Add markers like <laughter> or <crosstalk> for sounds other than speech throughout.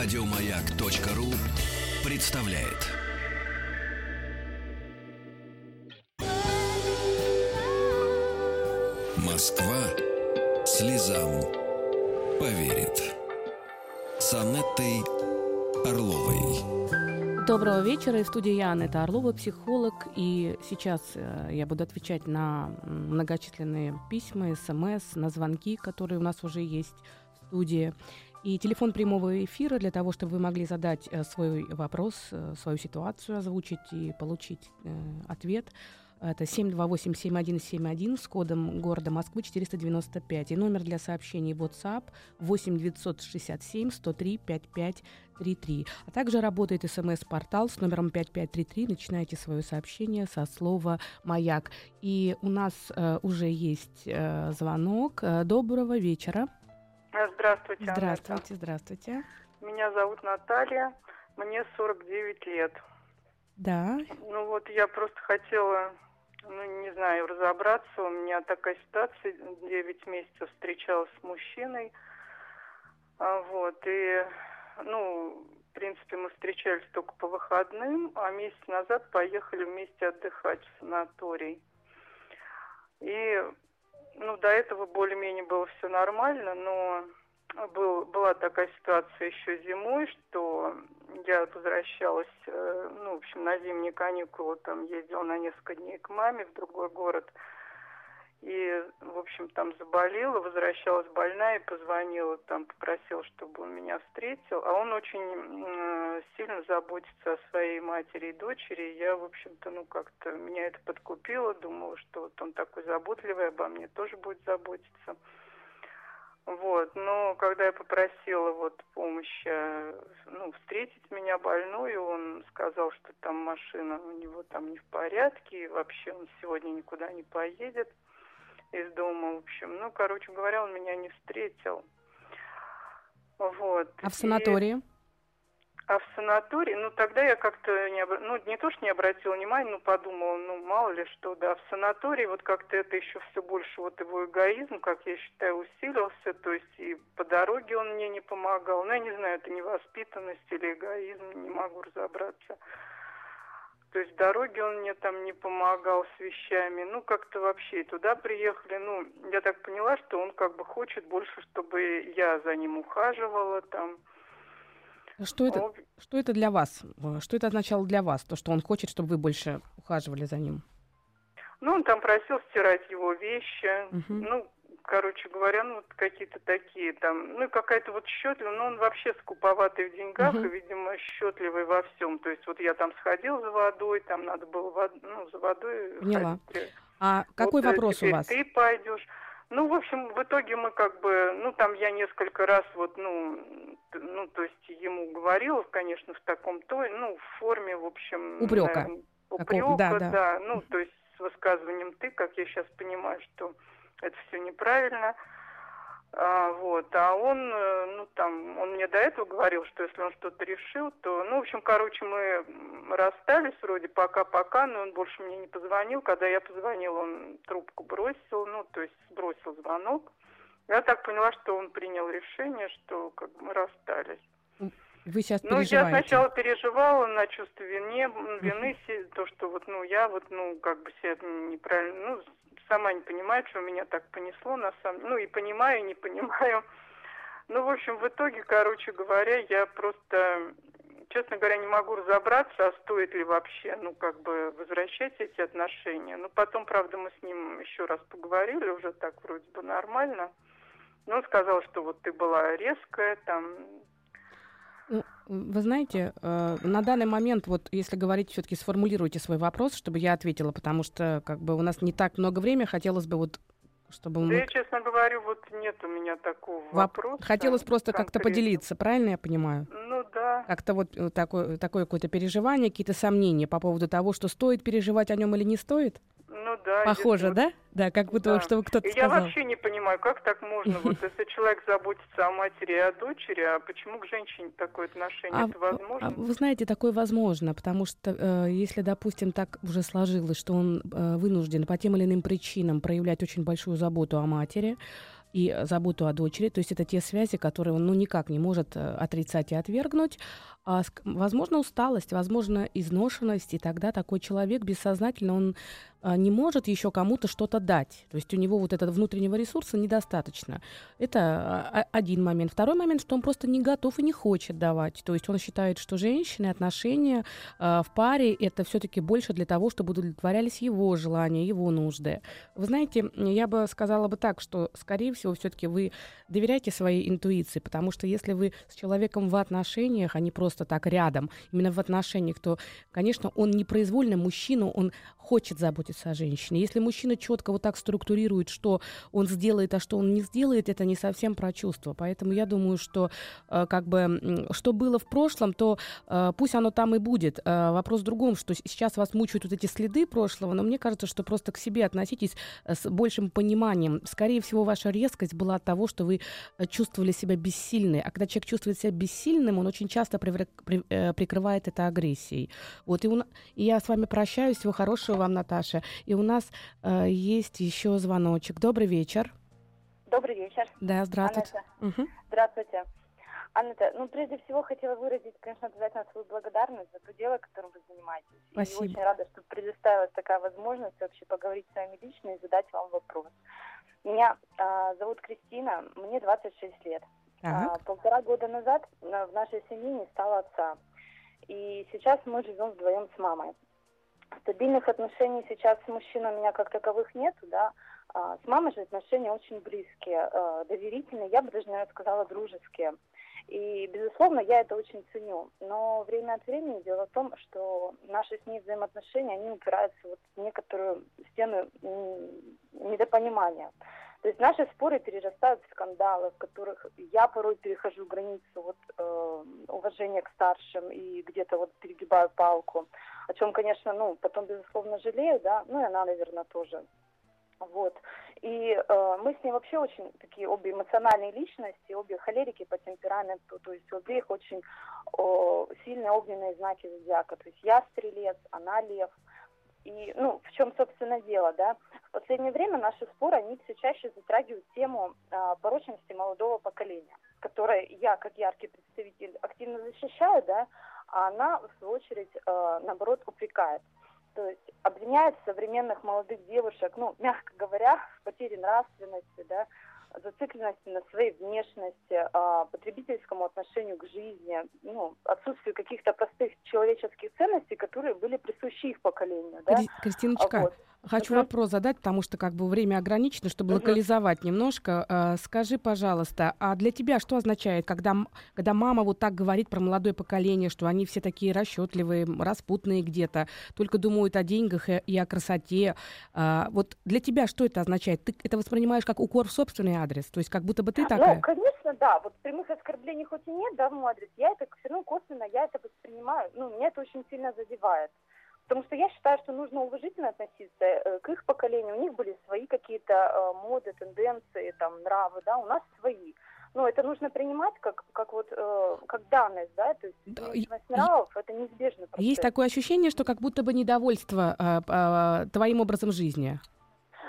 Радиомаяк.ру представляет. Москва слезам поверит. С Анеттой Орловой. Доброго вечера. И в студии я, Анетта Орлова, психолог. И сейчас э, я буду отвечать на многочисленные письма, смс, на звонки, которые у нас уже есть в студии. И телефон прямого эфира для того, чтобы вы могли задать э, свой вопрос, э, свою ситуацию озвучить и получить ответ – это 728-7171 с кодом города Москвы 495. И номер для сообщений WhatsApp 8 967 103 5533. А также работает смс-портал с номером 5533. Начинайте свое сообщение со слова «Маяк». И у нас э, уже есть э, звонок. Э, доброго вечера. Здравствуйте, Здравствуйте, Анетта. здравствуйте. Меня зовут Наталья, мне 49 лет. Да. Ну вот я просто хотела ну, не знаю, разобраться. У меня такая ситуация. Девять месяцев встречалась с мужчиной. А, вот, и, ну, в принципе, мы встречались только по выходным, а месяц назад поехали вместе отдыхать в санаторий. И, ну, до этого более-менее было все нормально, но был, была такая ситуация еще зимой, что я возвращалась, э, ну, в общем, на зимние каникулы, там ездила на несколько дней к маме в другой город. И, в общем, там заболела, возвращалась больная и позвонила, там попросила, чтобы он меня встретил. А он очень э, сильно заботится о своей матери и дочери. Я, в общем-то, ну, как-то меня это подкупило. Думала, что вот он такой заботливый, обо мне тоже будет заботиться. Вот, но когда я попросила вот помощи, ну, встретить меня больную, он сказал, что там машина у него там не в порядке, и вообще он сегодня никуда не поедет из дома, в общем. Ну, короче говоря, он меня не встретил. Вот. А в санатории? И... А в санатории, ну тогда я как-то не, обра... ну не то что не обратила внимания, но подумала, ну мало ли что, да, в санатории вот как-то это еще все больше вот его эгоизм, как я считаю, усилился, то есть и по дороге он мне не помогал, ну я не знаю, это невоспитанность или эгоизм, не могу разобраться. То есть дороги он мне там не помогал с вещами. Ну, как-то вообще туда приехали. Ну, я так поняла, что он как бы хочет больше, чтобы я за ним ухаживала там. Что это, что это для вас? Что это означало для вас? То, что он хочет, чтобы вы больше ухаживали за ним? Ну, он там просил стирать его вещи. Угу. Ну, короче говоря, ну, вот какие-то такие там, ну, какая-то вот счетливая, ну, он вообще скуповатый в деньгах угу. и, видимо, счетливый во всем. То есть вот я там сходил за водой, там надо было, вод... ну, за водой Поняла. Ходить. А какой вот, вопрос у вас? ты пойдешь. Ну, в общем, в итоге мы как бы, ну, там я несколько раз вот, ну, ну, то есть ему говорила, конечно, в таком то, ну, в форме, в общем... Упрека. Упрека, да, да. да. Ну, то есть с высказыванием «ты», как я сейчас понимаю, что это все неправильно. А, вот, а он, э, ну там, он мне до этого говорил, что если он что-то решил, то, ну, в общем, короче, мы расстались вроде пока-пока, но он больше мне не позвонил. Когда я позвонил, он трубку бросил, ну, то есть сбросил звонок. Я так поняла, что он принял решение, что как бы мы расстались. Вы сейчас Ну, я сначала переживала на чувство вины, вины, то, что вот, ну, я вот, ну, как бы себя неправильно, ну, сама не понимаю, что меня так понесло, на самом ну, и понимаю, и не понимаю. Ну, в общем, в итоге, короче говоря, я просто, честно говоря, не могу разобраться, а стоит ли вообще, ну, как бы возвращать эти отношения. Ну, потом, правда, мы с ним еще раз поговорили, уже так вроде бы нормально. Но он сказал, что вот ты была резкая, там, ну, вы знаете, э, на данный момент, вот если говорить, все-таки сформулируйте свой вопрос, чтобы я ответила, потому что как бы у нас не так много времени, хотелось бы вот чтобы да мы... я, честно говорю, вот нет у меня такого Воп... вопроса. Хотелось просто как-то поделиться, правильно я понимаю? Ну да. Как-то вот э, такое, такое какое-то переживание, какие-то сомнения по поводу того, что стоит переживать о нем или не стоит? Ну да. Похоже, да? Да, как будто да. чтобы кто-то сказал. Я вообще не понимаю, как так можно. <laughs> Вот если человек заботится о матери и о дочери, а почему к женщине такое отношение? А, Это возможно? А, вы знаете, такое возможно, потому что э, если, допустим, так уже сложилось, что он э, вынужден по тем или иным причинам проявлять очень большую заботу о матери, и заботу о дочери. То есть это те связи, которые он ну, никак не может э, отрицать и отвергнуть. А, возможно, усталость, возможно, изношенность, и тогда такой человек бессознательно, он не может еще кому-то что-то дать. То есть у него вот этого внутреннего ресурса недостаточно. Это а, один момент. Второй момент, что он просто не готов и не хочет давать. То есть он считает, что женщины, отношения э, в паре это все-таки больше для того, чтобы удовлетворялись его желания, его нужды. Вы знаете, я бы сказала бы так, что, скорее всего, все-таки вы доверяйте своей интуиции, потому что если вы с человеком в отношениях, а не просто так рядом, именно в отношениях, то, конечно, он непроизвольно мужчина, он хочет заботиться о женщине. Если мужчина четко вот так структурирует, что он сделает, а что он не сделает, это не совсем про чувство. Поэтому я думаю, что э, как бы что было в прошлом, то э, пусть оно там и будет. Э, вопрос в другом, что сейчас вас мучают вот эти следы прошлого, но мне кажется, что просто к себе относитесь э, с большим пониманием. Скорее всего, ваша резкость была от того, что вы э, чувствовали себя бессильной. А когда человек чувствует себя бессильным, он очень часто при, при, э, прикрывает это агрессией. Вот и, у, и я с вами прощаюсь. Всего хорошего вам, Наташа. И у нас э, есть еще звоночек. Добрый вечер. Добрый вечер. Да, здравствуйте. Угу. Здравствуйте. Анна, ну, прежде всего, хотела выразить, конечно, обязательно свою благодарность за то дело, которым вы занимаетесь. Спасибо. И очень рада, что предоставилась такая возможность вообще поговорить с вами лично и задать вам вопрос. Меня э, зовут Кристина, мне 26 лет. А, полтора года назад в нашей семье не стало отца. И сейчас мы живем вдвоем с мамой. Стабильных отношений сейчас с мужчиной у меня как таковых нету, да. А с мамой же отношения очень близкие, э, доверительные, я бы даже, наверное, сказала, дружеские. И, безусловно, я это очень ценю. Но время от времени дело в том, что наши с ней взаимоотношения, они упираются вот в некоторую стену недопонимания. То есть наши споры перерастают в скандалы, в которых я порой перехожу границу вот, э, уважения к старшим и где-то вот перегибаю палку, о чем, конечно, ну, потом, безусловно, жалею, да, ну и она, наверное, тоже. Вот. И э, мы с ней вообще очень такие обе эмоциональные личности, обе холерики по темпераменту, то есть у обеих очень э, сильные огненные знаки зодиака. То есть я стрелец, она лев. И, ну, в чем, собственно, дело, да? В последнее время наши споры, они все чаще затрагивают тему э, порочности молодого поколения, которое я, как яркий представитель, активно защищаю, да, а она, в свою очередь, э, наоборот, упрекает. То есть обвиняет современных молодых девушек, ну, мягко говоря, в потере нравственности, да, зацикленности на своей внешности, а, потребительскому отношению к жизни, ну, отсутствию каких-то простых человеческих ценностей, которые были присущи их поколению. Да? Кристиночка, вот. Хочу uh вопрос задать, потому что как бы время ограничено, чтобы uh локализовать немножко. Э, скажи, пожалуйста, а для тебя что означает, когда, когда мама вот так говорит про молодое поколение, что они все такие расчетливые, распутные где-то, только думают о деньгах и, и о красоте. Э, вот для тебя что это означает? Ты это воспринимаешь как укор в собственный адрес? То есть как будто бы ты ну, такая? Ну, конечно, да. Вот прямых оскорблений хоть и нет, да, в мой адрес, я это все равно косвенно, я это воспринимаю. Ну, меня это очень сильно задевает. Потому что я считаю, что нужно уважительно относиться э, к их поколению. У них были свои какие-то э, моды, тенденции, там, нравы, да, у нас свои. Но это нужно принимать как, как вот э, как данность, да, то есть да, нравов это неизбежно. Процесс. Есть такое ощущение, что как будто бы недовольство э, э, твоим образом жизни.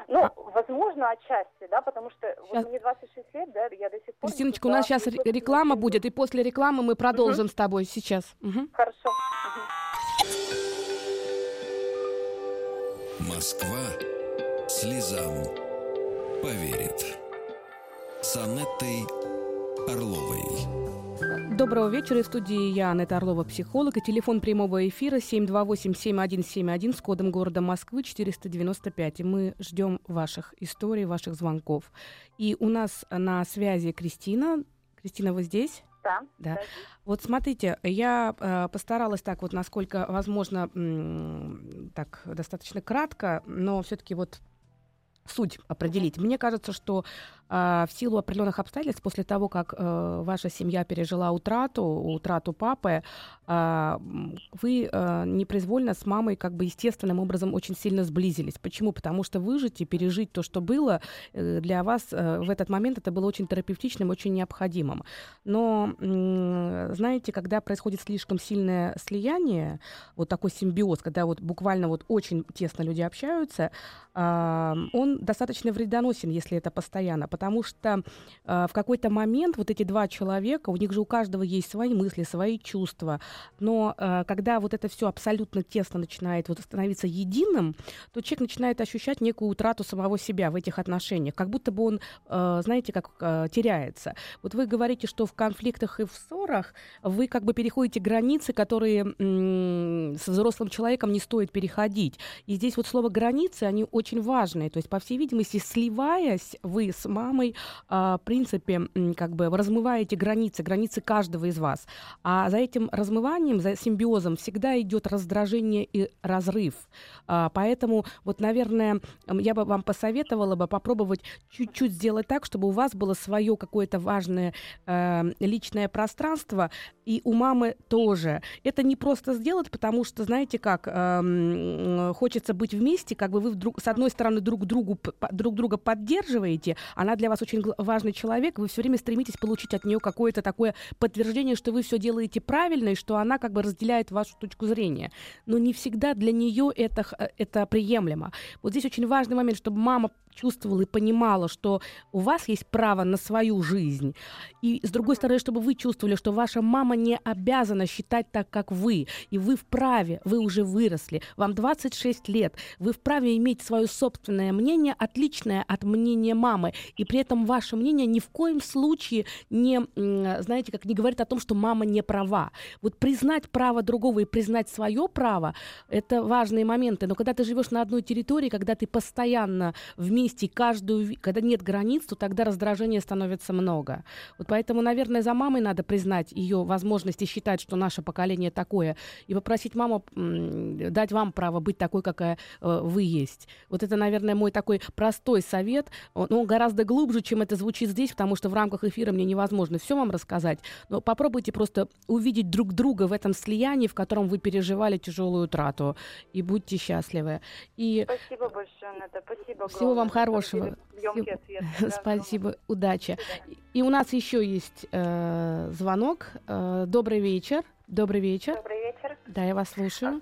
Ну, а... возможно, отчасти, да, потому что сейчас... вот мне 26 лет, да, я до сих пор... Кристиночка, у нас сейчас реклама будет, и после рекламы мы продолжим угу. с тобой сейчас. Угу. Хорошо. Угу. Москва слезам поверит. С Анеттой Орловой. Доброго вечера. В студии я, Анетта Орлова, психолог. И телефон прямого эфира 728-7171 с кодом города Москвы 495. И мы ждем ваших историй, ваших звонков. И у нас на связи Кристина. Кристина, вы здесь? Да. да. Вот смотрите, я э, постаралась так вот, насколько возможно, м- так достаточно кратко, но все-таки вот суть определить. Мне кажется, что в силу определенных обстоятельств, после того, как э, ваша семья пережила утрату, утрату папы, э, вы э, непроизвольно с мамой как бы естественным образом очень сильно сблизились. Почему? Потому что выжить и пережить то, что было, э, для вас в этот момент это было очень терапевтичным, очень необходимым. Но, знаете, когда происходит слишком сильное слияние, вот такой симбиоз, когда вот буквально вот очень тесно люди общаются, э, он достаточно вредоносен, если это постоянно, потому что э, в какой-то момент вот эти два человека, у них же у каждого есть свои мысли, свои чувства, но э, когда вот это все абсолютно тесно начинает вот становиться единым, то человек начинает ощущать некую утрату самого себя в этих отношениях, как будто бы он, э, знаете, как э, теряется. Вот вы говорите, что в конфликтах и в ссорах вы как бы переходите границы, которые м- с взрослым человеком не стоит переходить. И здесь вот слово границы, они очень важные. То есть, по всей видимости, сливаясь, вы с мамой, э, в принципе, как бы размываете границы, границы каждого из вас. А за этим размыванием, за симбиозом всегда идет раздражение и разрыв. А, поэтому вот, наверное, я бы вам посоветовала бы попробовать чуть-чуть сделать так, чтобы у вас было свое какое-то важное э, личное пространство, и у мамы тоже. Это не просто сделать, потому что, знаете как, э, хочется быть вместе, как бы вы вдруг, с одной стороны друг, другу, друг друга поддерживаете, она для вас очень важный человек, вы все время стремитесь получить от нее какое-то такое подтверждение, что вы все делаете правильно, и что она как бы разделяет вашу точку зрения. Но не всегда для нее это, это приемлемо. Вот здесь очень важный момент, чтобы мама чувствовала и понимала, что у вас есть право на свою жизнь. И с другой стороны, чтобы вы чувствовали, что ваша мама не обязана считать так, как вы. И вы вправе, вы уже выросли, вам 26 лет, вы вправе иметь свое собственное мнение, отличное от мнения мамы. И при этом ваше мнение ни в коем случае не, знаете, как не говорит о том, что мама не права. Вот признать право другого и признать свое право, это важные моменты. Но когда ты живешь на одной территории, когда ты постоянно вместе вместе, каждую, когда нет границ, то тогда раздражения становится много. Вот поэтому, наверное, за мамой надо признать ее возможности считать, что наше поколение такое, и попросить маму дать вам право быть такой, какая э, вы есть. Вот это, наверное, мой такой простой совет, но он гораздо глубже, чем это звучит здесь, потому что в рамках эфира мне невозможно все вам рассказать, но попробуйте просто увидеть друг друга в этом слиянии, в котором вы переживали тяжелую утрату, и будьте счастливы. И... Спасибо большое, Ната, спасибо Всего вам хорошего. <laughs> Спасибо, удачи. И у нас еще есть э, звонок. Э, добрый вечер. Добрый вечер. Добрый вечер. Да, я вас слушаю.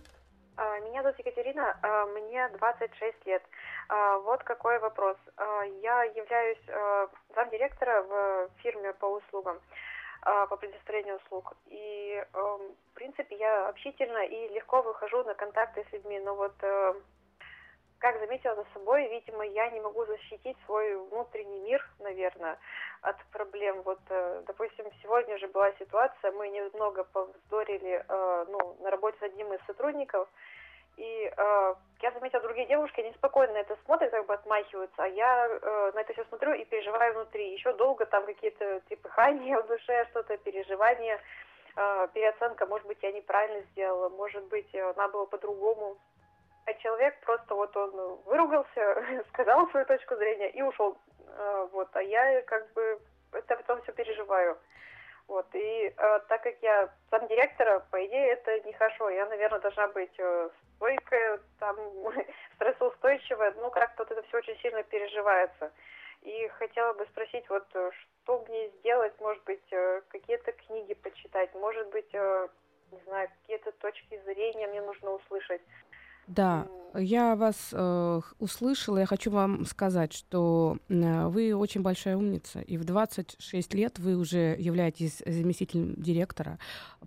А, а, меня зовут Екатерина, а, мне 26 лет. Вот какой вопрос. Я являюсь замдиректора в фирме по услугам, по предоставлению услуг. И, в принципе, я общительна и легко выхожу на контакты с людьми, но вот э, как заметила за собой, видимо, я не могу защитить свой внутренний мир, наверное, от проблем. Вот, э, допустим, сегодня же была ситуация, мы немного повздорили э, ну, на работе с одним из сотрудников, и э, я заметила, другие девушки, они спокойно на это смотрят, как бы отмахиваются, а я э, на это все смотрю и переживаю внутри. Еще долго там какие-то трепыхания в душе, что-то, переживания, э, переоценка, может быть, я неправильно сделала, может быть, э, надо было по-другому а человек просто вот он выругался, <laughs> сказал свою точку зрения и ушел. А, вот, а я как бы это потом все переживаю. Вот, и э, так как я сам директора, по идее, это нехорошо. Я, наверное, должна быть э, стойкая, там, <laughs> стрессоустойчивая, ну, как-то вот это все очень сильно переживается. И хотела бы спросить, вот, э, что мне сделать, может быть, э, какие-то книги почитать, может быть, э, не знаю, какие-то точки зрения мне нужно услышать. Да, я вас э, услышала. Я хочу вам сказать, что э, вы очень большая умница, и в 26 лет вы уже являетесь заместителем директора.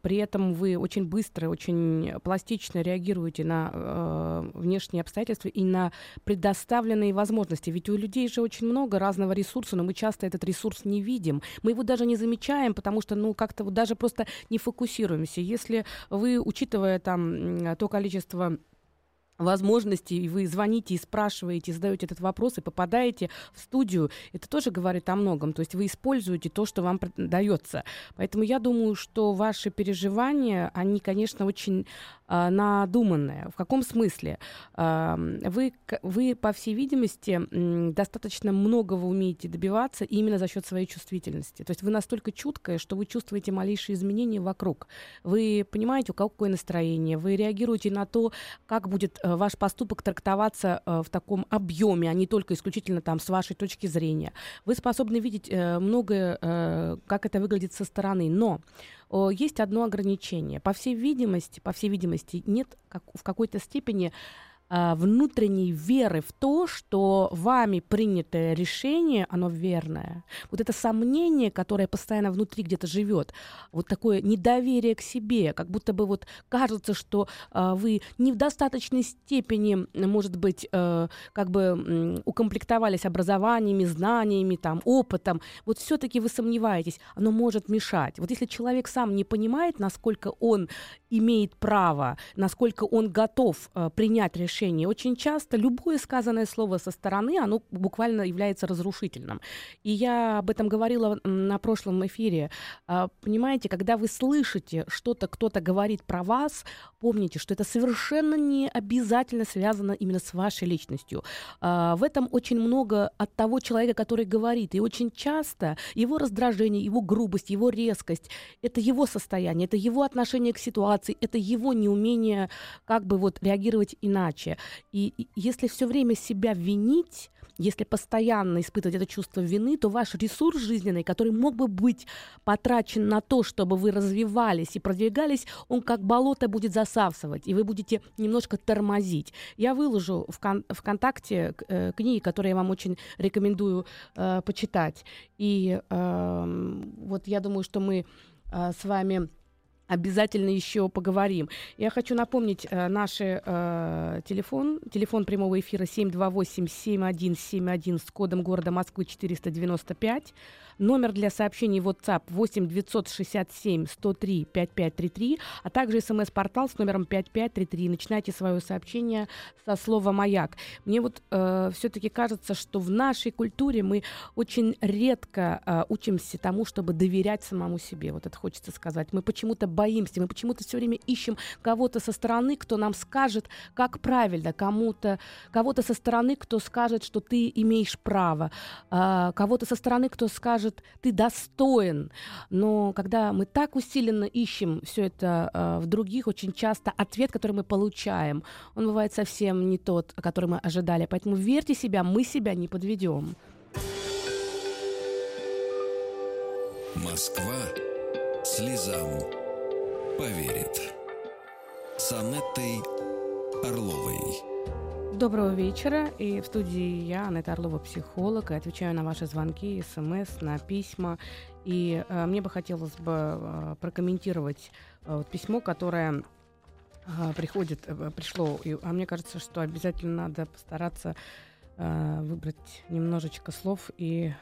При этом вы очень быстро, очень пластично реагируете на э, внешние обстоятельства и на предоставленные возможности. Ведь у людей же очень много разного ресурса, но мы часто этот ресурс не видим. Мы его даже не замечаем, потому что, ну, как-то вот даже просто не фокусируемся. Если вы, учитывая там то количество возможности, и вы звоните и спрашиваете, задаете этот вопрос и попадаете в студию, это тоже говорит о многом. То есть вы используете то, что вам дается. Поэтому я думаю, что ваши переживания, они, конечно, очень э, надуманные. В каком смысле? Э, вы, вы, по всей видимости, э, достаточно многого умеете добиваться именно за счет своей чувствительности. То есть вы настолько чуткая, что вы чувствуете малейшие изменения вокруг. Вы понимаете, у кого какое настроение, вы реагируете на то, как будет э, ваш поступок трактоваться э, в таком объеме, а не только исключительно там с вашей точки зрения. Вы способны видеть э, многое, э, как это выглядит со стороны, но есть одно ограничение. По всей видимости, по всей видимости, нет как, в какой-то степени э, внутренней веры в то, что вами принятое решение, оно верное. Вот это сомнение, которое постоянно внутри где-то живет, вот такое недоверие к себе, как будто бы вот кажется, что э, вы не в достаточной степени, может быть, э, как бы укомплектовались образованиями, знаниями, там, опытом. Вот все-таки вы сомневаетесь, оно может мешать. Вот если человек сам не понимает, насколько он имеет право, насколько он готов э, принять решение, очень часто любое сказанное слово со стороны, оно буквально является разрушительным. И я об этом говорила на прошлом эфире. Э, понимаете, когда вы слышите что-то, кто-то говорит про вас, помните, что это совершенно не обязательно связано именно с вашей личностью. Э, в этом очень много от того человека, который говорит. И очень часто его раздражение, его грубость, его резкость, это его состояние, это его отношение к ситуации, это его неумение как бы вот реагировать иначе. И, и если все время себя винить, если постоянно испытывать это чувство вины, то ваш ресурс жизненный, который мог бы быть потрачен на то, чтобы вы развивались и продвигались, он как болото будет засасывать, и вы будете немножко тормозить. Я выложу в кон- ВКонтакте э, книги, которые я вам очень рекомендую э, почитать. И э, вот я думаю, что мы э, с вами обязательно еще поговорим. Я хочу напомнить э, наш э, телефон, телефон прямого эфира 728-7171 с кодом города Москвы 495. Номер для сообщений WhatsApp 8 967 103 5533, а также смс-портал с номером 5533. Начинайте свое сообщение со слова «Маяк». Мне вот э, все-таки кажется, что в нашей культуре мы очень редко э, учимся тому, чтобы доверять самому себе. Вот это хочется сказать. Мы почему-то боимся, мы почему-то все время ищем кого-то со стороны, кто нам скажет, как правильно, кому-то, кого-то со стороны, кто скажет, что ты имеешь право, э, кого-то со стороны, кто скажет, скажет, ты достоин. Но когда мы так усиленно ищем все это э, в других, очень часто ответ, который мы получаем, он бывает совсем не тот, который мы ожидали. Поэтому верьте себя, мы себя не подведем. Москва слезам поверит. С Анеттой Орловой. Доброго вечера. И в студии я, Анетта Орлова, психолог, и отвечаю на ваши звонки, смс, на письма. И э, мне бы хотелось бы э, прокомментировать э, вот письмо, которое э, приходит, э, пришло. И, а мне кажется, что обязательно надо постараться э, выбрать немножечко слов и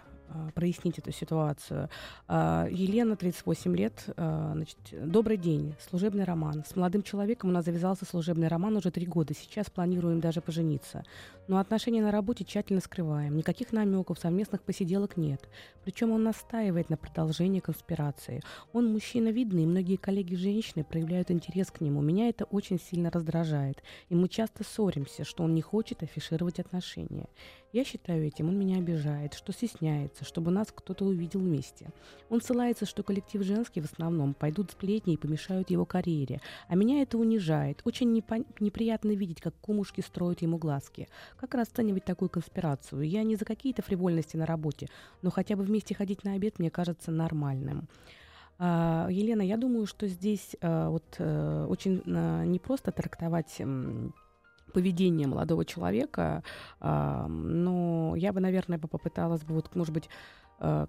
прояснить эту ситуацию. А, Елена, 38 лет. А, значит, добрый день. Служебный роман. С молодым человеком у нас завязался служебный роман уже три года. Сейчас планируем даже пожениться. Но отношения на работе тщательно скрываем. Никаких намеков, совместных посиделок нет. Причем он настаивает на продолжении конспирации. Он мужчина видный, и многие коллеги-женщины проявляют интерес к нему. Меня это очень сильно раздражает. И мы часто ссоримся, что он не хочет афишировать отношения. Я считаю этим, он меня обижает, что стесняется, чтобы нас кто-то увидел вместе. Он ссылается, что коллектив женский в основном пойдут сплетни и помешают его карьере. А меня это унижает. Очень непон- неприятно видеть, как кумушки строят ему глазки. Как расценивать такую конспирацию? Я не за какие-то фривольности на работе, но хотя бы вместе ходить на обед мне кажется нормальным. А, Елена, я думаю, что здесь а, вот а, очень а, непросто трактовать поведение молодого человека, но я бы, наверное, попыталась бы, вот, может быть,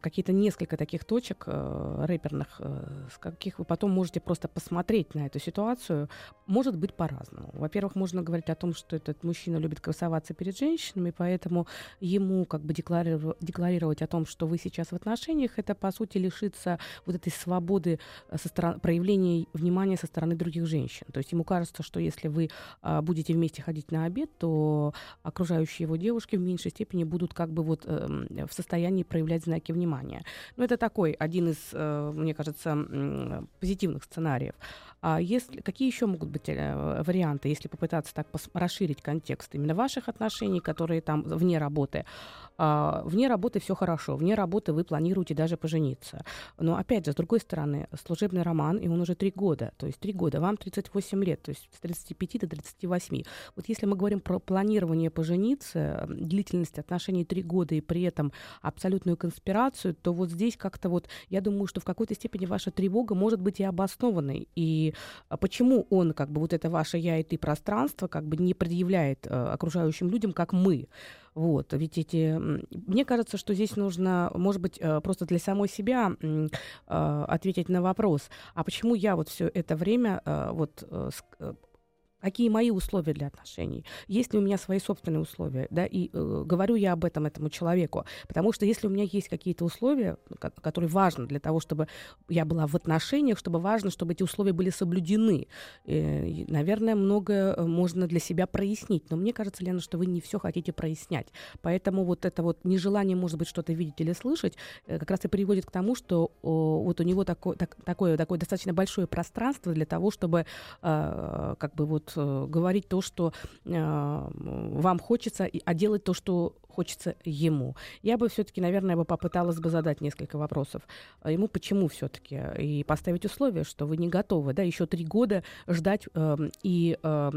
какие-то несколько таких точек э, рэперных, э, с каких вы потом можете просто посмотреть на эту ситуацию, может быть по-разному. Во-первых, можно говорить о том, что этот мужчина любит красоваться перед женщинами, поэтому ему как бы декларировать, о том, что вы сейчас в отношениях, это по сути лишиться вот этой свободы со стороны, проявления внимания со стороны других женщин. То есть ему кажется, что если вы а, будете вместе ходить на обед, то окружающие его девушки в меньшей степени будут как бы вот э, в состоянии проявлять знаки знаки внимания. Ну, это такой один из, э, мне кажется, позитивных сценариев. А если, какие еще могут быть э, варианты, если попытаться так расширить контекст именно ваших отношений, которые там вне работы? А, вне работы все хорошо, вне работы вы планируете даже пожениться. Но опять же, с другой стороны, служебный роман, и он уже три года, то есть три года, вам 38 лет, то есть с 35 до 38. Вот если мы говорим про планирование пожениться, длительность отношений три года и при этом абсолютную конспирацию, то вот здесь как-то вот, я думаю, что в какой-то степени ваша тревога может быть и обоснованной. И а, почему он, как бы, вот это ваше «я» и «ты» пространство, как бы не предъявляет э, окружающим людям, как мы. Вот, ведь эти... Мне кажется, что здесь нужно, может быть, э, просто для самой себя э, ответить на вопрос, а почему я вот все это время вот какие мои условия для отношений, есть ли у меня свои собственные условия, да, и э, говорю я об этом этому человеку, потому что если у меня есть какие-то условия, которые важны для того, чтобы я была в отношениях, чтобы важно, чтобы эти условия были соблюдены, э, наверное, многое э, можно для себя прояснить, но мне кажется, Лена, что вы не все хотите прояснять, поэтому вот это вот нежелание, может быть, что-то видеть или слышать, э, как раз и приводит к тому, что о, вот у него такое, так, такое, такое достаточно большое пространство для того, чтобы э, как бы вот э, говорить то, что э, вам хочется, а делать то, что хочется ему. Я бы все-таки, наверное, бы попыталась бы задать несколько вопросов а ему, почему все-таки, и поставить условия, что вы не готовы, да, еще три года ждать, э, и э,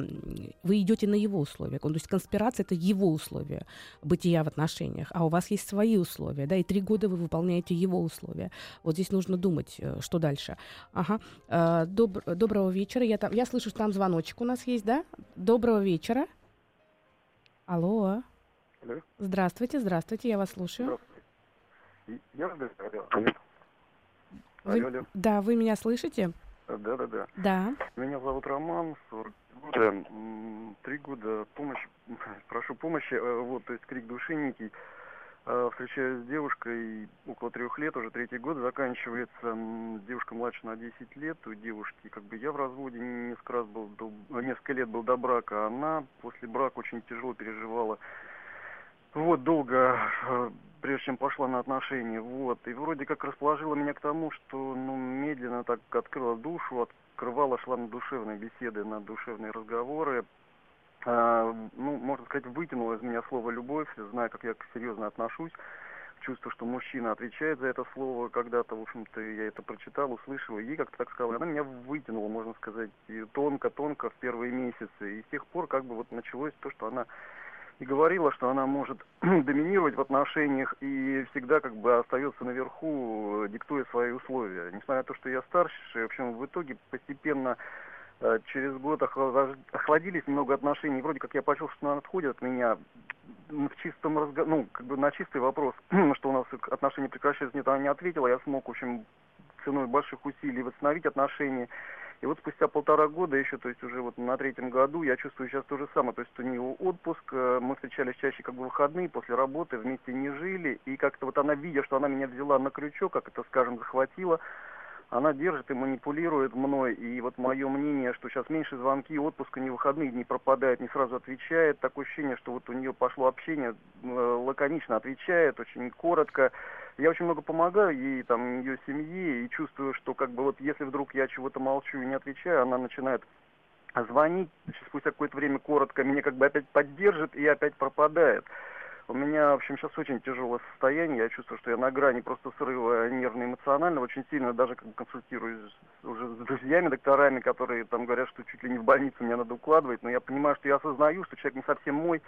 вы идете на его условия. То есть конспирация это его условия бытия в отношениях, а у вас есть свои условия, да, и три года вы выполняете его условия. Вот здесь нужно думать, э, что дальше. Ага. Э, доб- доброго вечера. Я, там, я слышу, что там звоночек у нас есть, да? Доброго вечера. Алло. Алло. Здравствуйте, здравствуйте, я вас слушаю. Здравствуйте. Я. Вы... Алло, алло. Да, вы меня слышите? Да, да, да. Да. Меня зовут Роман, 40 года, три года помощь, <laughs> прошу помощи, э, вот, то есть крик души некий. Э, встречаюсь с девушкой около трех лет, уже третий год заканчивается. Девушка младше на 10 лет. У девушки, как бы я в разводе несколько раз был, до, несколько лет был до брака. Она после брака очень тяжело переживала. Вот, долго, э, прежде чем пошла на отношения, вот. И вроде как расположила меня к тому, что, ну, медленно так открыла душу, открывала, шла на душевные беседы, на душевные разговоры, а, ну, можно сказать, вытянула из меня слово «любовь», зная, как я серьезно отношусь, чувство, что мужчина отвечает за это слово, когда-то, в общем-то, я это прочитал, услышал, и как-то так сказала, она меня вытянула, можно сказать, тонко-тонко в первые месяцы, и с тех пор как бы вот началось то, что она и говорила, что она может <clears throat> доминировать в отношениях и всегда как бы остается наверху, диктуя свои условия. Несмотря на то, что я старше, в общем, в итоге постепенно Э, через год охладились много отношений. Вроде как я почувствовал, что она отходит от меня в чистом разго... ну, как бы на чистый вопрос, <clears throat> что у нас отношения прекращаются, нет, она не ответила. Я смог, в общем, ценой больших усилий восстановить отношения. И вот спустя полтора года еще, то есть уже вот на третьем году, я чувствую сейчас то же самое. То есть у нее отпуск, э, мы встречались чаще как бы выходные, после работы, вместе не жили. И как-то вот она, видя, что она меня взяла на крючок, как это, скажем, захватила, она держит и манипулирует мной. И вот мое мнение, что сейчас меньше звонки, отпуска, не выходные не пропадает, не сразу отвечает. Такое ощущение, что вот у нее пошло общение, лаконично отвечает, очень коротко. Я очень много помогаю ей, там, ее семье, и чувствую, что как бы вот если вдруг я чего-то молчу и не отвечаю, она начинает звонить, спустя какое-то время коротко, меня как бы опять поддержит и опять пропадает. У меня, в общем, сейчас очень тяжелое состояние. Я чувствую, что я на грани просто срыва нервно-эмоционально. Очень сильно даже как бы консультируюсь уже с друзьями, докторами, которые там говорят, что чуть ли не в больницу меня надо укладывать. Но я понимаю, что я осознаю, что человек не совсем мой.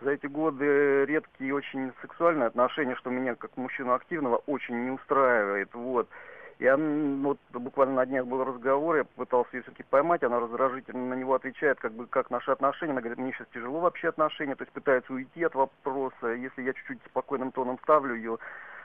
За эти годы редкие очень сексуальные отношения, что меня как мужчину активного очень не устраивает. Вот. Я вот буквально на днях был разговор, я пытался ее все-таки поймать, она раздражительно на него отвечает, как бы, как наши отношения. Она говорит, мне сейчас тяжело вообще отношения, то есть пытается уйти от вопроса. Если я чуть-чуть спокойным тоном ставлю ее,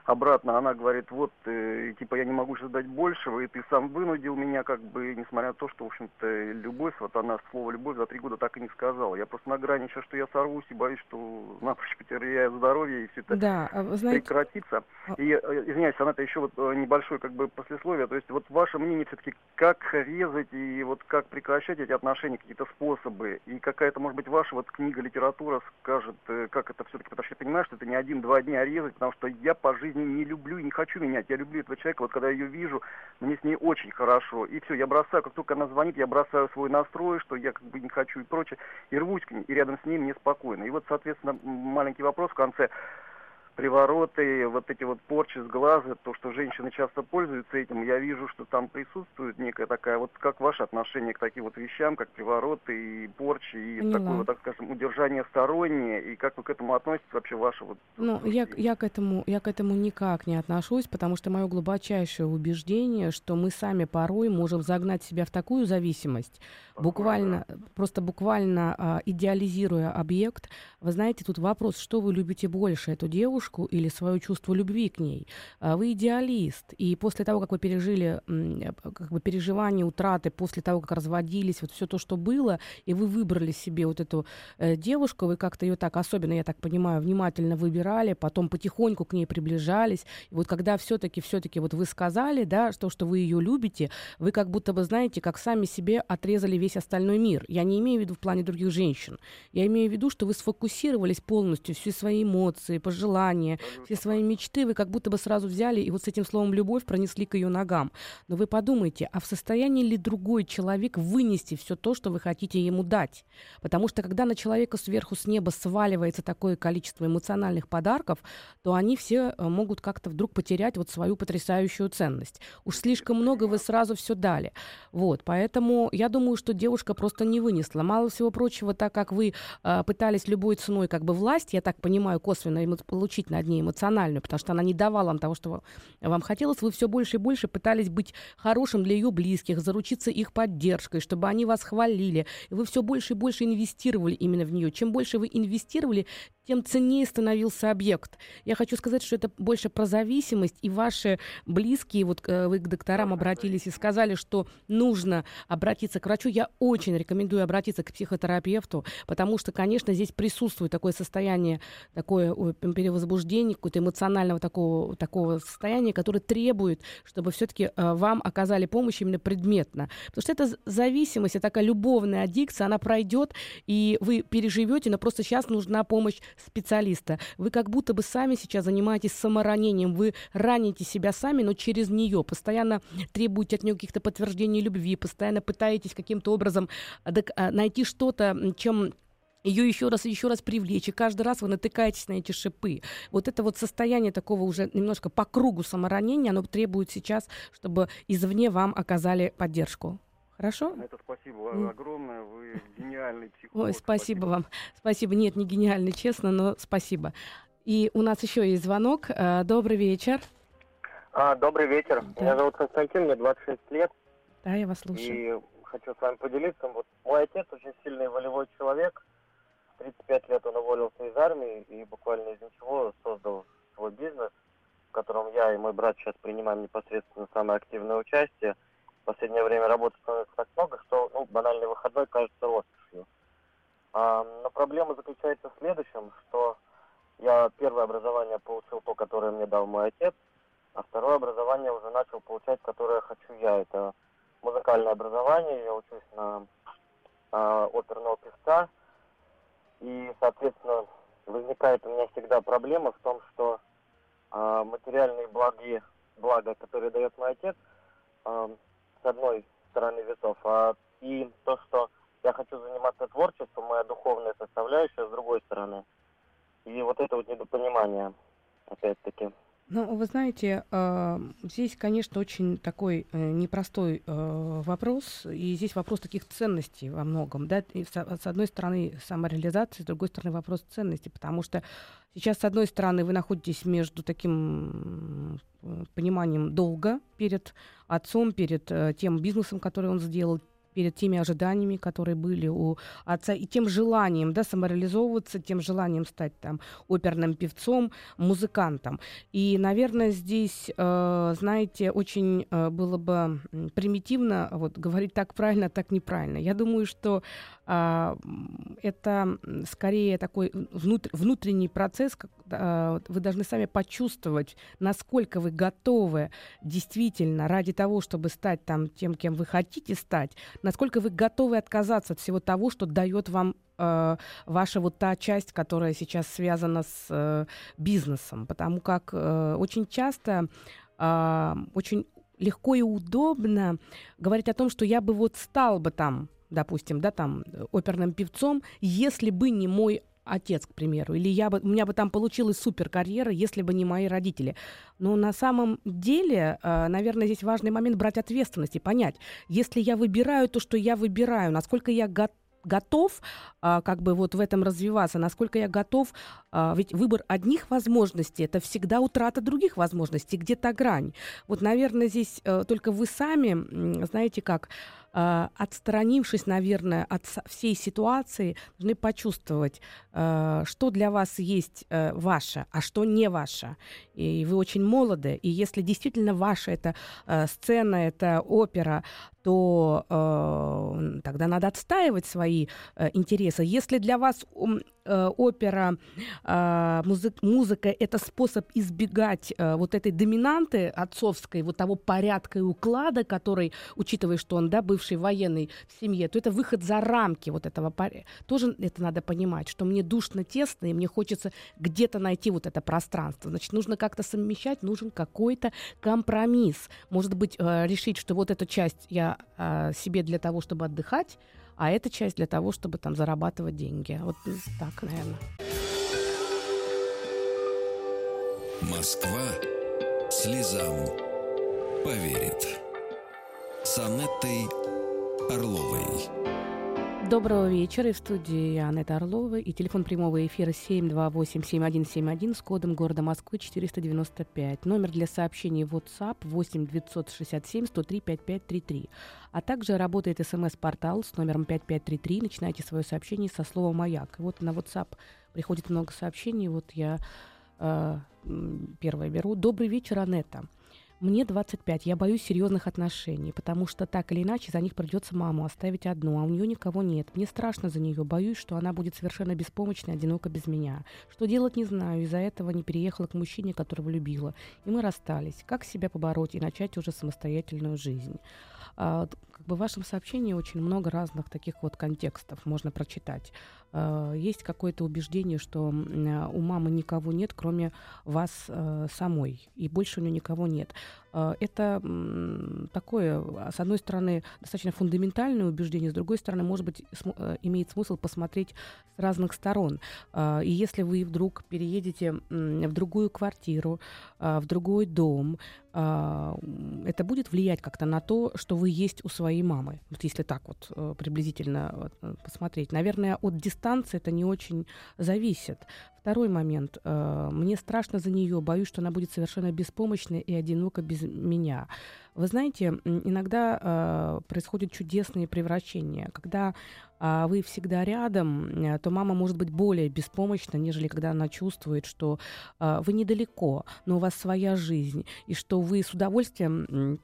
обратно она говорит, вот, э, типа, я не могу ждать большего, и ты сам вынудил меня, как бы, несмотря на то, что, в общем-то, любовь, вот она слово любовь за три года так и не сказала. Я просто на грани сейчас, что я сорвусь и боюсь, что напрочь <laughs> потеряю здоровье, и все это да, а знаете... прекратится. А и, э, извиняюсь, она это еще вот э, небольшое, как бы, послесловие, то есть, вот ваше мнение все-таки, как резать и вот как прекращать эти отношения, какие-то способы, и какая-то, может быть, ваша вот книга, литература скажет, как это все-таки, потому что я понимаю, что это не один-два дня резать, потому что я по жизни жизни не люблю и не хочу менять. Я люблю этого человека, вот когда я ее вижу, мне с ней очень хорошо. И все, я бросаю, как только она звонит, я бросаю свой настрой, что я как бы не хочу и прочее, и рвусь к ней, и рядом с ней мне спокойно. И вот, соответственно, маленький вопрос в конце. Привороты, вот эти вот порчи с глаза, то, что женщины часто пользуются этим, я вижу, что там присутствует некая такая, вот как ваше отношение к таким вот вещам, как привороты и порчи, и Поняла. такое вот, так скажем, удержание стороннее, и как вы к этому относитесь вообще, ваше вот... Ну, я, я, к этому, я к этому никак не отношусь, потому что мое глубочайшее убеждение, что мы сами порой можем загнать себя в такую зависимость, буквально, просто буквально а, идеализируя объект. Вы знаете, тут вопрос, что вы любите больше, эту девушку или свое чувство любви к ней? А, вы идеалист, и после того, как вы пережили как бы переживания, утраты, после того, как разводились, вот все то, что было, и вы выбрали себе вот эту э, девушку, вы как-то ее так, особенно, я так понимаю, внимательно выбирали, потом потихоньку к ней приближались. И вот когда все-таки, все-таки вот вы сказали, да, что, что вы ее любите, вы как будто бы, знаете, как сами себе отрезали весь остальной мир. Я не имею в виду в плане других женщин. Я имею в виду, что вы сфокусировались полностью, все свои эмоции, пожелания, все свои мечты, вы как будто бы сразу взяли и вот с этим словом «любовь» пронесли к ее ногам. Но вы подумайте, а в состоянии ли другой человек вынести все то, что вы хотите ему дать? Потому что когда на человека сверху с неба сваливается такое количество эмоциональных подарков, то они все э, могут как-то вдруг потерять вот свою потрясающую ценность. Уж слишком много вы сразу все дали. Вот, поэтому я думаю, что девушка просто не вынесла. Мало всего прочего, так как вы э, пытались любой ценой как бы власть, я так понимаю, косвенно эмо- получить над ней эмоциональную, потому что она не давала вам того, что вам хотелось, вы все больше и больше пытались быть хорошим для ее близких, заручиться их поддержкой, чтобы они вас хвалили. Вы все больше и больше инвестировали именно в нее. Чем больше вы инвестировали, тем ценнее становился объект. Я хочу сказать, что это больше про зависимость, и ваши близкие, вот э, вы к докторам обратились и сказали, что нужно обратиться к врачу. Я очень рекомендую обратиться к психотерапевту, потому что, конечно, здесь присутствует такое состояние, такое перевозбуждение, какое-то эмоционального такого, такого состояния, которое требует, чтобы все-таки вам оказали помощь именно предметно. Потому что это зависимость, это такая любовная аддикция, она пройдет, и вы переживете, но просто сейчас нужна помощь специалиста. Вы как будто бы сами сейчас занимаетесь саморанением, вы раните себя сами, но через нее, постоянно требуете от нее каких-то подтверждений любви, постоянно пытаетесь каким-то образом а, найти что-то, чем ее еще раз и еще раз привлечь, и каждый раз вы натыкаетесь на эти шипы. Вот это вот состояние такого уже немножко по кругу саморанения, оно требует сейчас, чтобы извне вам оказали поддержку. Хорошо? Это спасибо mm. огромное, вы гениальный психолог. Ой, спасибо, спасибо вам. Спасибо. Нет, не гениальный, честно, но спасибо. И у нас еще есть звонок. Добрый вечер. А, добрый вечер. Да. Меня зовут Константин, мне 26 лет. Да, я вас слушаю. И хочу с вами поделиться. Вот мой отец очень сильный волевой человек. В 35 лет он уволился из армии и буквально из ничего создал свой бизнес, в котором я и мой брат сейчас принимаем непосредственно самое активное участие. В последнее время работы становится так много, что ну, банальный выходной кажется роскошью. А, но проблема заключается в следующем, что я первое образование получил то, которое мне дал мой отец, а второе образование уже начал получать, которое хочу я. Это музыкальное образование, я учусь на э, оперного певца. И, соответственно, возникает у меня всегда проблема в том, что э, материальные благи, блага, которые дает мой отец, э, с одной стороны весов, а и то, что я хочу заниматься творчеством, моя духовная составляющая с другой стороны. И вот это вот недопонимание, опять-таки. Ну, вы знаете, э, здесь, конечно, очень такой э, непростой э, вопрос, и здесь вопрос таких ценностей во многом, да, с, одной стороны самореализация, с другой стороны вопрос ценностей, потому что сейчас, с одной стороны, вы находитесь между таким пониманием долга перед отцом, перед тем бизнесом, который он сделал, перед теми ожиданиями, которые были у отца, и тем желанием, да, самореализовываться, тем желанием стать там оперным певцом, музыкантом. И, наверное, здесь, э, знаете, очень э, было бы примитивно вот говорить так правильно, так неправильно. Я думаю, что это скорее такой внутр- внутренний процесс, э, вы должны сами почувствовать, насколько вы готовы действительно ради того, чтобы стать там тем, кем вы хотите стать, насколько вы готовы отказаться от всего того, что дает вам э, ваша вот та часть, которая сейчас связана с э, бизнесом, потому как э, очень часто очень легко и удобно говорить о том, что я бы вот стал бы там допустим, да, там, оперным певцом, если бы не мой отец, к примеру, или я бы, у меня бы там получилась супер карьера, если бы не мои родители. Но на самом деле, э, наверное, здесь важный момент брать ответственность и понять, если я выбираю то, что я выбираю, насколько я готов готов а, как бы вот в этом развиваться, насколько я готов, а, ведь выбор одних возможностей это всегда утрата других возможностей, где-то грань. Вот, наверное, здесь а, только вы сами, знаете как, э, отстранившись, наверное, от всей ситуации, должны почувствовать, э, что для вас есть э, ваше, а что не ваше. И вы очень молоды, и если действительно ваша эта э, сцена, это опера, то э, тогда надо отстаивать свои э, интересы. Если для вас опера, э, музы- музыка это способ избегать э, вот этой доминанты отцовской, вот того порядка и уклада, который, учитывая, что он, да, бывший военный в семье, то это выход за рамки вот этого порядка. Тоже это надо понимать, что мне душно, тесно, и мне хочется где-то найти вот это пространство. Значит, нужно как-то совмещать, нужен какой-то компромисс. Может быть, э, решить, что вот эту часть я э, себе для того, чтобы отдыхать, а эта часть для того, чтобы там зарабатывать деньги. Вот так, наверное. Москва слезам поверит. С Анеттой Орловой. Доброго вечера. В студии Анетта Орлова. И телефон прямого эфира 728-7171 с кодом города Москвы 495. Номер для сообщений WhatsApp 8 967 103 5533. А также работает смс-портал с номером 5533. Начинайте свое сообщение со слова «Маяк». И вот на WhatsApp приходит много сообщений. Вот я э, первое беру. Добрый вечер, Анетта. Мне 25, я боюсь серьезных отношений, потому что так или иначе за них придется маму оставить одну, а у нее никого нет. Мне страшно за нее, боюсь, что она будет совершенно беспомощна и одинока без меня. Что делать не знаю, из-за этого не переехала к мужчине, которого любила. И мы расстались. Как себя побороть и начать уже самостоятельную жизнь? А, как бы в вашем сообщении очень много разных таких вот контекстов можно прочитать. Э, есть какое-то убеждение, что у мамы никого нет, кроме вас э, самой, и больше у нее никого нет. Э, это такое, с одной стороны, достаточно фундаментальное убеждение, с другой стороны, может быть, имеет смысл посмотреть с разных сторон. И если вы вдруг переедете в другую квартиру, в другой дом, это будет влиять как-то на то, что вы есть у своей мамы, вот если так вот приблизительно посмотреть. Наверное, от дистанции это не очень зависит. Второй момент. Э, мне страшно за нее, боюсь, что она будет совершенно беспомощной и одинока без меня. Вы знаете, иногда э, происходят чудесные превращения. Когда э, вы всегда рядом, э, то мама может быть более беспомощна, нежели когда она чувствует, что вы недалеко, но у вас своя жизнь, и что вы с удовольствием а,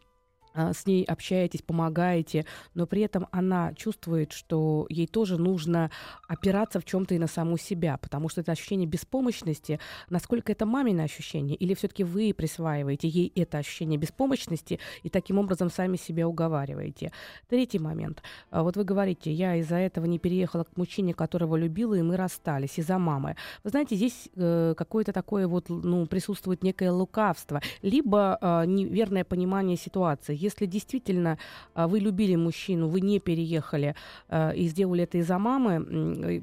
с ней общаетесь, помогаете, но при этом она чувствует, что ей тоже нужно опираться в чем-то и на саму себя, потому что это ощущение беспомощности, насколько это мамино ощущение, или все-таки вы присваиваете ей это ощущение беспомощности и таким образом сами себя уговариваете. Третий момент. А, вот вы говорите, я из-за этого не переехала к мужчине, которого любила, и мы расстались из-за мамы. Вы знаете, здесь э, какое-то такое вот, ну, присутствует некое лукавство, либо э, неверное понимание ситуации если действительно а, вы любили мужчину, вы не переехали а, и сделали это из-за мамы,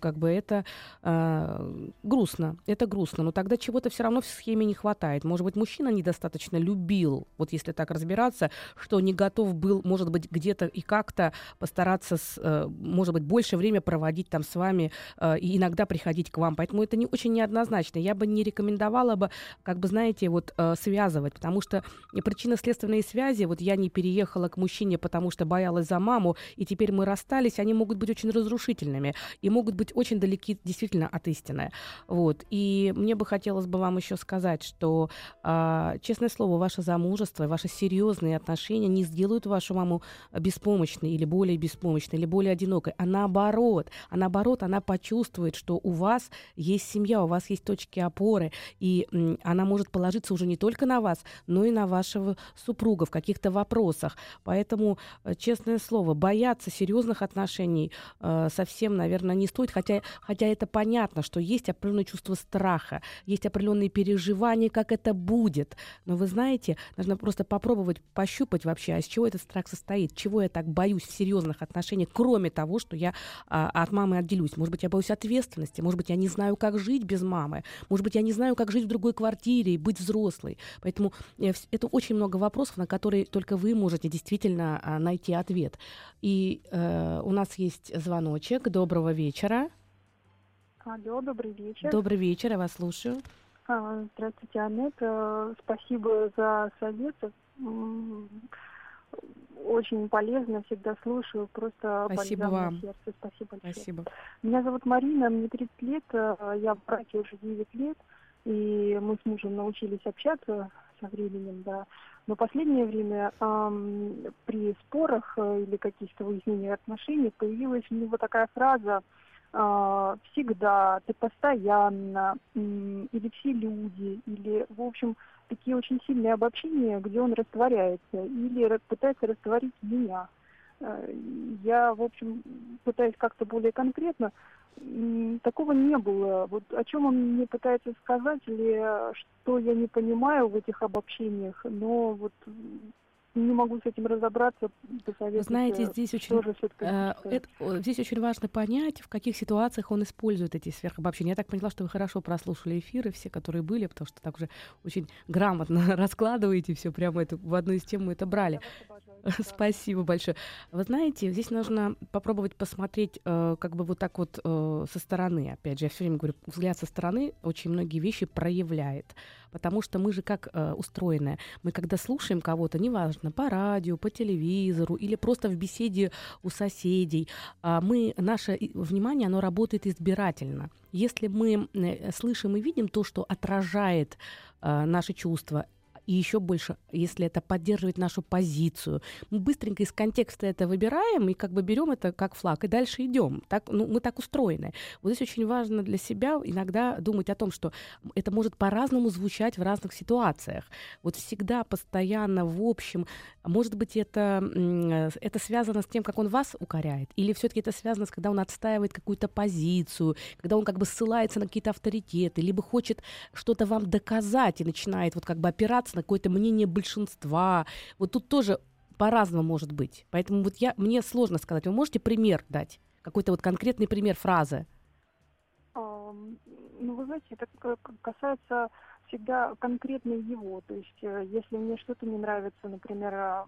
как бы это а, грустно. Это грустно. Но тогда чего-то все равно в схеме не хватает. Может быть, мужчина недостаточно любил, вот если так разбираться, что не готов был, может быть, где-то и как-то постараться, с, может быть, больше время проводить там с вами и иногда приходить к вам. Поэтому это не очень неоднозначно. Я бы не рекомендовала бы, как бы, знаете, вот связывать, потому что причинно-следственные связи связи, вот я не переехала к мужчине, потому что боялась за маму, и теперь мы расстались, они могут быть очень разрушительными и могут быть очень далеки действительно от истины. Вот. И мне бы хотелось бы вам еще сказать, что, э, честное слово, ваше замужество, ваши серьезные отношения не сделают вашу маму беспомощной или более беспомощной, или более одинокой, а наоборот, а наоборот, она почувствует, что у вас есть семья, у вас есть точки опоры, и она может положиться уже не только на вас, но и на вашего супруга, в каких-то вопросах. Поэтому, э, честное слово, бояться серьезных отношений э, совсем, наверное, не стоит, хотя, хотя это понятно, что есть определенное чувство страха, есть определенные переживания, как это будет. Но вы знаете, нужно просто попробовать пощупать вообще, а из чего этот страх состоит, чего я так боюсь в серьезных отношениях, кроме того, что я а, от мамы отделюсь. Может быть, я боюсь ответственности, может быть, я не знаю, как жить без мамы, может быть, я не знаю, как жить в другой квартире и быть взрослой. Поэтому э, это очень много вопросов, на которые только вы можете действительно а, найти ответ. И э, у нас есть звоночек. Доброго вечера. Алло, добрый вечер. Добрый вечер, я вас слушаю. А, здравствуйте, Аннет. Э, спасибо за советы. Очень полезно, всегда слушаю, просто Спасибо вам. сердце. Спасибо большое. Спасибо. Меня зовут Марина, мне 30 лет, э, я в браке уже 9 лет, и мы с мужем научились общаться со временем, да. Но последнее время эм, при спорах э, или каких-то выяснениях отношений появилась у него такая фраза э, всегда, ты постоянно, э, или все люди, или, в общем, такие очень сильные обобщения, где он растворяется или пытается растворить меня. Э, я, в общем, пытаюсь как-то более конкретно. Такого не было. Вот о чем он мне пытается сказать или что я не понимаю в этих обобщениях, но вот не могу с этим разобраться. Вы знаете, здесь очень, э, это, здесь очень важно понять, в каких ситуациях он использует эти сверхобобщения. Я так поняла, что вы хорошо прослушали эфиры, все, которые были, потому что так уже очень грамотно <laughs> раскладываете все прямо это, в одну из тем мы это брали. Спасибо большое. Вы знаете, здесь нужно попробовать посмотреть э, как бы вот так вот э, со стороны. Опять же, я все время говорю, взгляд со стороны очень многие вещи проявляет. Потому что мы же как э, устроены. Мы когда слушаем кого-то, неважно, по радио, по телевизору или просто в беседе у соседей, э, мы, наше внимание, оно работает избирательно. Если мы э, слышим и видим то, что отражает э, наши чувства, и еще больше, если это поддерживает нашу позицию. Мы быстренько из контекста это выбираем и как бы берем это как флаг и дальше идем. Так, ну, мы так устроены. Вот здесь очень важно для себя иногда думать о том, что это может по-разному звучать в разных ситуациях. Вот всегда, постоянно, в общем, может быть, это, это связано с тем, как он вас укоряет, или все-таки это связано с, когда он отстаивает какую-то позицию, когда он как бы ссылается на какие-то авторитеты, либо хочет что-то вам доказать и начинает вот как бы опираться на какое-то мнение большинства. Вот тут тоже по-разному может быть. Поэтому вот я, мне сложно сказать. Вы можете пример дать? Какой-то вот конкретный пример фразы? Ну, вы знаете, это касается всегда конкретно его. То есть, э, если мне что-то не нравится, например, а,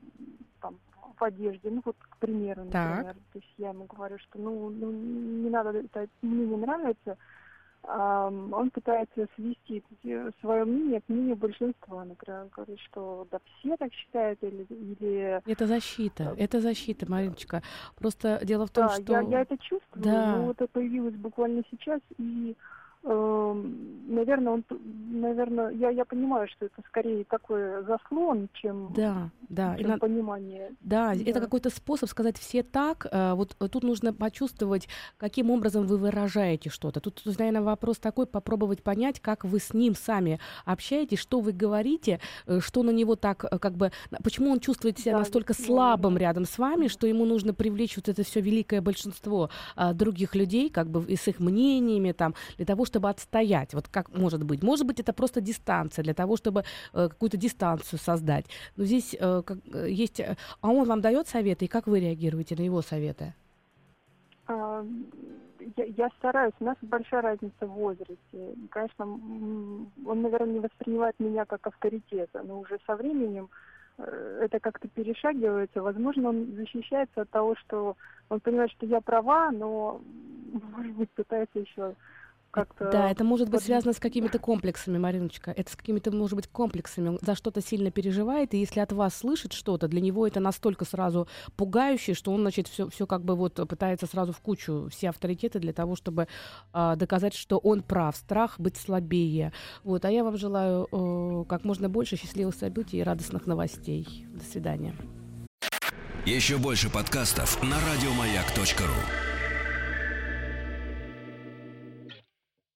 там, в одежде, ну вот, к примеру, например, так. то есть я ему говорю, что ну, ну не надо, это мне не нравится, он пытается свести свое мнение к мнению большинства. Например, он говорит, что да все так считают или... или... Это защита, это защита, Мариночка. Просто дело в том, да, что... Я, я это чувствую, да. но это появилось буквально сейчас, и наверное, он, наверное, я, я понимаю, что это скорее такой заслон, чем, да, да. чем и понимание. Да, да, это какой-то способ сказать все так. Э, вот тут нужно почувствовать, каким образом вы выражаете что-то. Тут, наверное, вопрос такой, попробовать понять, как вы с ним сами общаетесь, что вы говорите, э, что на него так, э, как бы, почему он чувствует себя да, настолько слабым да. рядом с вами, что ему нужно привлечь вот это все великое большинство а, других людей, как бы и с их мнениями там, для того, чтобы отстоять? Вот как может быть? Может быть, это просто дистанция для того, чтобы э, какую-то дистанцию создать. Но здесь э, как, э, есть... Э, а он вам дает советы, и как вы реагируете на его советы? Я, я стараюсь. У нас большая разница в возрасте. Конечно, он, наверное, не воспринимает меня как авторитета, но уже со временем э, это как-то перешагивается. Возможно, он защищается от того, что он понимает, что я права, но, <laughs> может быть, пытается еще как-то... Да, это может быть связано с какими-то комплексами, Мариночка. Это с какими-то, может быть, комплексами. Он за что-то сильно переживает, и если от вас слышит что-то, для него это настолько сразу пугающе, что он, значит, все, все как бы вот пытается сразу в кучу все авторитеты для того, чтобы э, доказать, что он прав. Страх быть слабее. Вот, а я вам желаю э, как можно больше счастливых событий и радостных новостей. До свидания. Еще больше подкастов на радиомаяк.ру